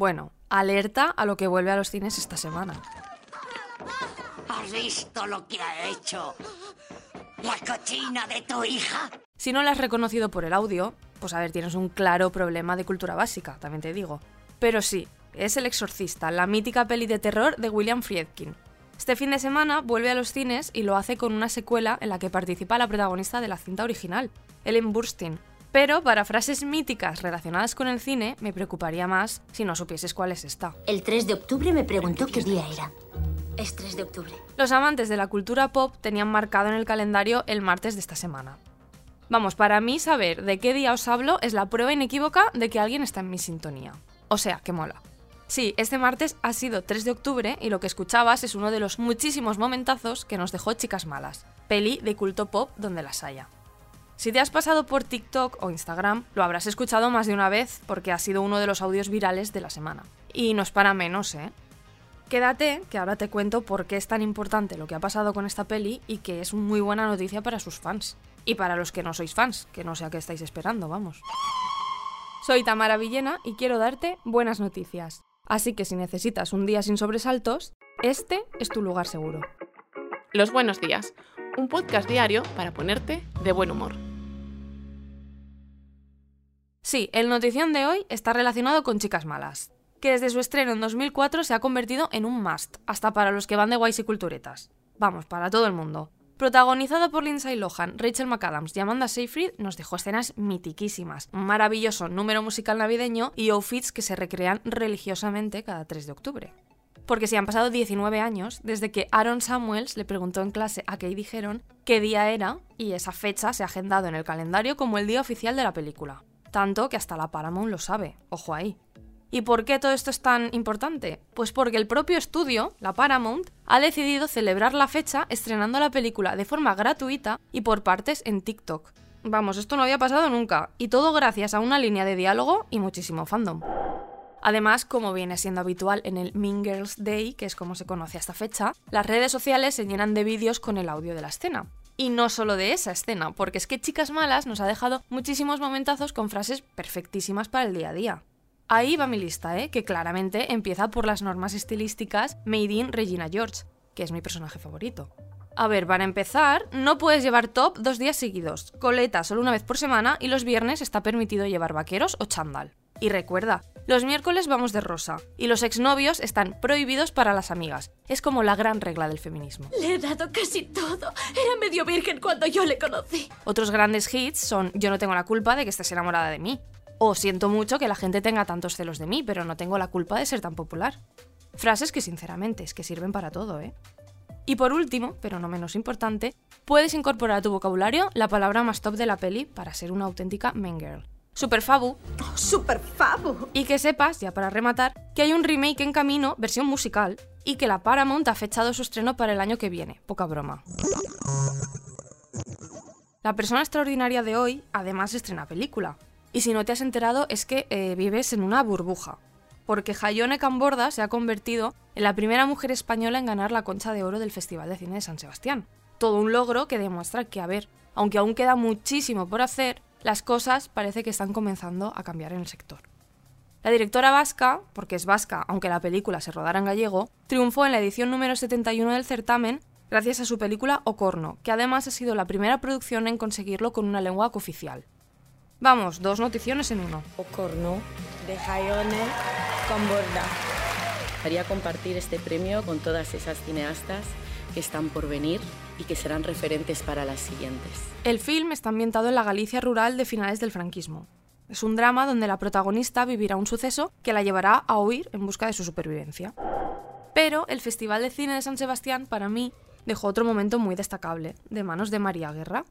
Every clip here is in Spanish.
Bueno, alerta a lo que vuelve a los cines esta semana. ¿Has visto lo que ha hecho? ¿La cochina de tu hija? Si no la has reconocido por el audio, pues a ver, tienes un claro problema de cultura básica, también te digo. Pero sí, es El Exorcista, la mítica peli de terror de William Friedkin. Este fin de semana vuelve a los cines y lo hace con una secuela en la que participa la protagonista de la cinta original, Ellen Burstyn. Pero para frases míticas relacionadas con el cine, me preocuparía más si no supieses cuál es esta. El 3 de octubre me preguntó qué día era. Es 3 de octubre. Los amantes de la cultura pop tenían marcado en el calendario el martes de esta semana. Vamos, para mí saber de qué día os hablo es la prueba inequívoca de que alguien está en mi sintonía. O sea, que mola. Sí, este martes ha sido 3 de octubre y lo que escuchabas es uno de los muchísimos momentazos que nos dejó Chicas Malas, peli de culto pop donde las haya. Si te has pasado por TikTok o Instagram, lo habrás escuchado más de una vez porque ha sido uno de los audios virales de la semana. Y no es para menos, ¿eh? Quédate, que ahora te cuento por qué es tan importante lo que ha pasado con esta peli y que es muy buena noticia para sus fans. Y para los que no sois fans, que no sé a qué estáis esperando, vamos. Soy Tamara Villena y quiero darte buenas noticias. Así que si necesitas un día sin sobresaltos, este es tu lugar seguro. Los buenos días, un podcast diario para ponerte de buen humor. Sí, el notición de hoy está relacionado con Chicas Malas, que desde su estreno en 2004 se ha convertido en un must, hasta para los que van de guays y culturetas. Vamos, para todo el mundo. Protagonizada por Lindsay Lohan, Rachel McAdams y Amanda Seyfried, nos dejó escenas mitiquísimas, un maravilloso número musical navideño y outfits que se recrean religiosamente cada 3 de octubre. Porque si han pasado 19 años desde que Aaron Samuels le preguntó en clase a Kay dijeron qué día era y esa fecha se ha agendado en el calendario como el día oficial de la película. Tanto que hasta la Paramount lo sabe, ojo ahí. ¿Y por qué todo esto es tan importante? Pues porque el propio estudio, la Paramount, ha decidido celebrar la fecha estrenando la película de forma gratuita y por partes en TikTok. Vamos, esto no había pasado nunca, y todo gracias a una línea de diálogo y muchísimo fandom. Además, como viene siendo habitual en el Mean Girls Day, que es como se conoce a esta fecha, las redes sociales se llenan de vídeos con el audio de la escena. Y no solo de esa escena, porque es que Chicas Malas nos ha dejado muchísimos momentazos con frases perfectísimas para el día a día. Ahí va mi lista, ¿eh? que claramente empieza por las normas estilísticas Made in Regina George, que es mi personaje favorito. A ver, para empezar, no puedes llevar top dos días seguidos, coleta solo una vez por semana y los viernes está permitido llevar vaqueros o chándal. Y recuerda, los miércoles vamos de rosa y los exnovios están prohibidos para las amigas. Es como la gran regla del feminismo. Le he dado casi todo. Era medio virgen cuando yo le conocí. Otros grandes hits son Yo no tengo la culpa de que estés enamorada de mí. O siento mucho que la gente tenga tantos celos de mí, pero no tengo la culpa de ser tan popular. Frases que sinceramente es que sirven para todo, ¿eh? Y por último, pero no menos importante, puedes incorporar a tu vocabulario la palabra más top de la peli para ser una auténtica main girl. Super Fabu. Oh, super Fabu. Y que sepas, ya para rematar, que hay un remake en camino, versión musical, y que la Paramount ha fechado su estreno para el año que viene. Poca broma. La persona extraordinaria de hoy, además, estrena película. Y si no te has enterado, es que eh, vives en una burbuja. Porque Jayone Camborda se ha convertido en la primera mujer española en ganar la concha de oro del Festival de Cine de San Sebastián. Todo un logro que demuestra que, a ver, aunque aún queda muchísimo por hacer, las cosas parece que están comenzando a cambiar en el sector. La directora vasca, porque es vasca aunque la película se rodara en gallego, triunfó en la edición número 71 del certamen gracias a su película Ocorno, que además ha sido la primera producción en conseguirlo con una lengua cooficial. Vamos, dos noticiones en uno. Ocorno, de Jaione con Borda. Quería compartir este premio con todas esas cineastas que están por venir y que serán referentes para las siguientes. El film está ambientado en la Galicia rural de finales del franquismo. Es un drama donde la protagonista vivirá un suceso que la llevará a huir en busca de su supervivencia. Pero el Festival de Cine de San Sebastián, para mí, dejó otro momento muy destacable, de manos de María Guerra.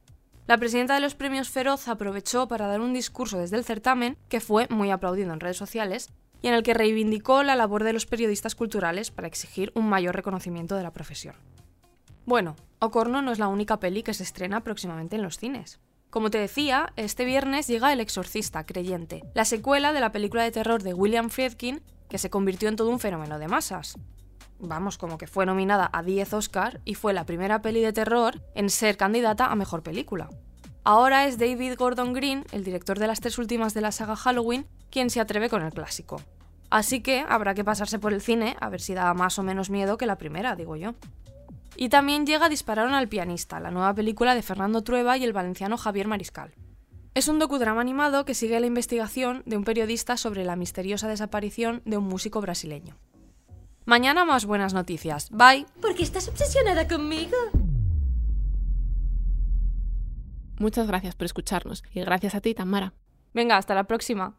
La presidenta de los premios Feroz aprovechó para dar un discurso desde el certamen, que fue muy aplaudido en redes sociales, y en el que reivindicó la labor de los periodistas culturales para exigir un mayor reconocimiento de la profesión. Bueno, Ocorno no es la única peli que se estrena próximamente en los cines. Como te decía, este viernes llega El Exorcista, Creyente, la secuela de la película de terror de William Friedkin, que se convirtió en todo un fenómeno de masas. Vamos, como que fue nominada a 10 Oscar y fue la primera peli de terror en ser candidata a mejor película. Ahora es David Gordon Green, el director de las tres últimas de la saga Halloween, quien se atreve con el clásico. Así que habrá que pasarse por el cine a ver si da más o menos miedo que la primera, digo yo. Y también llega Dispararon al pianista, la nueva película de Fernando Trueba y el valenciano Javier Mariscal. Es un docudrama animado que sigue la investigación de un periodista sobre la misteriosa desaparición de un músico brasileño. Mañana más buenas noticias. Bye. ¿Por qué estás obsesionada conmigo? Muchas gracias por escucharnos y gracias a ti, Tamara. Venga, hasta la próxima.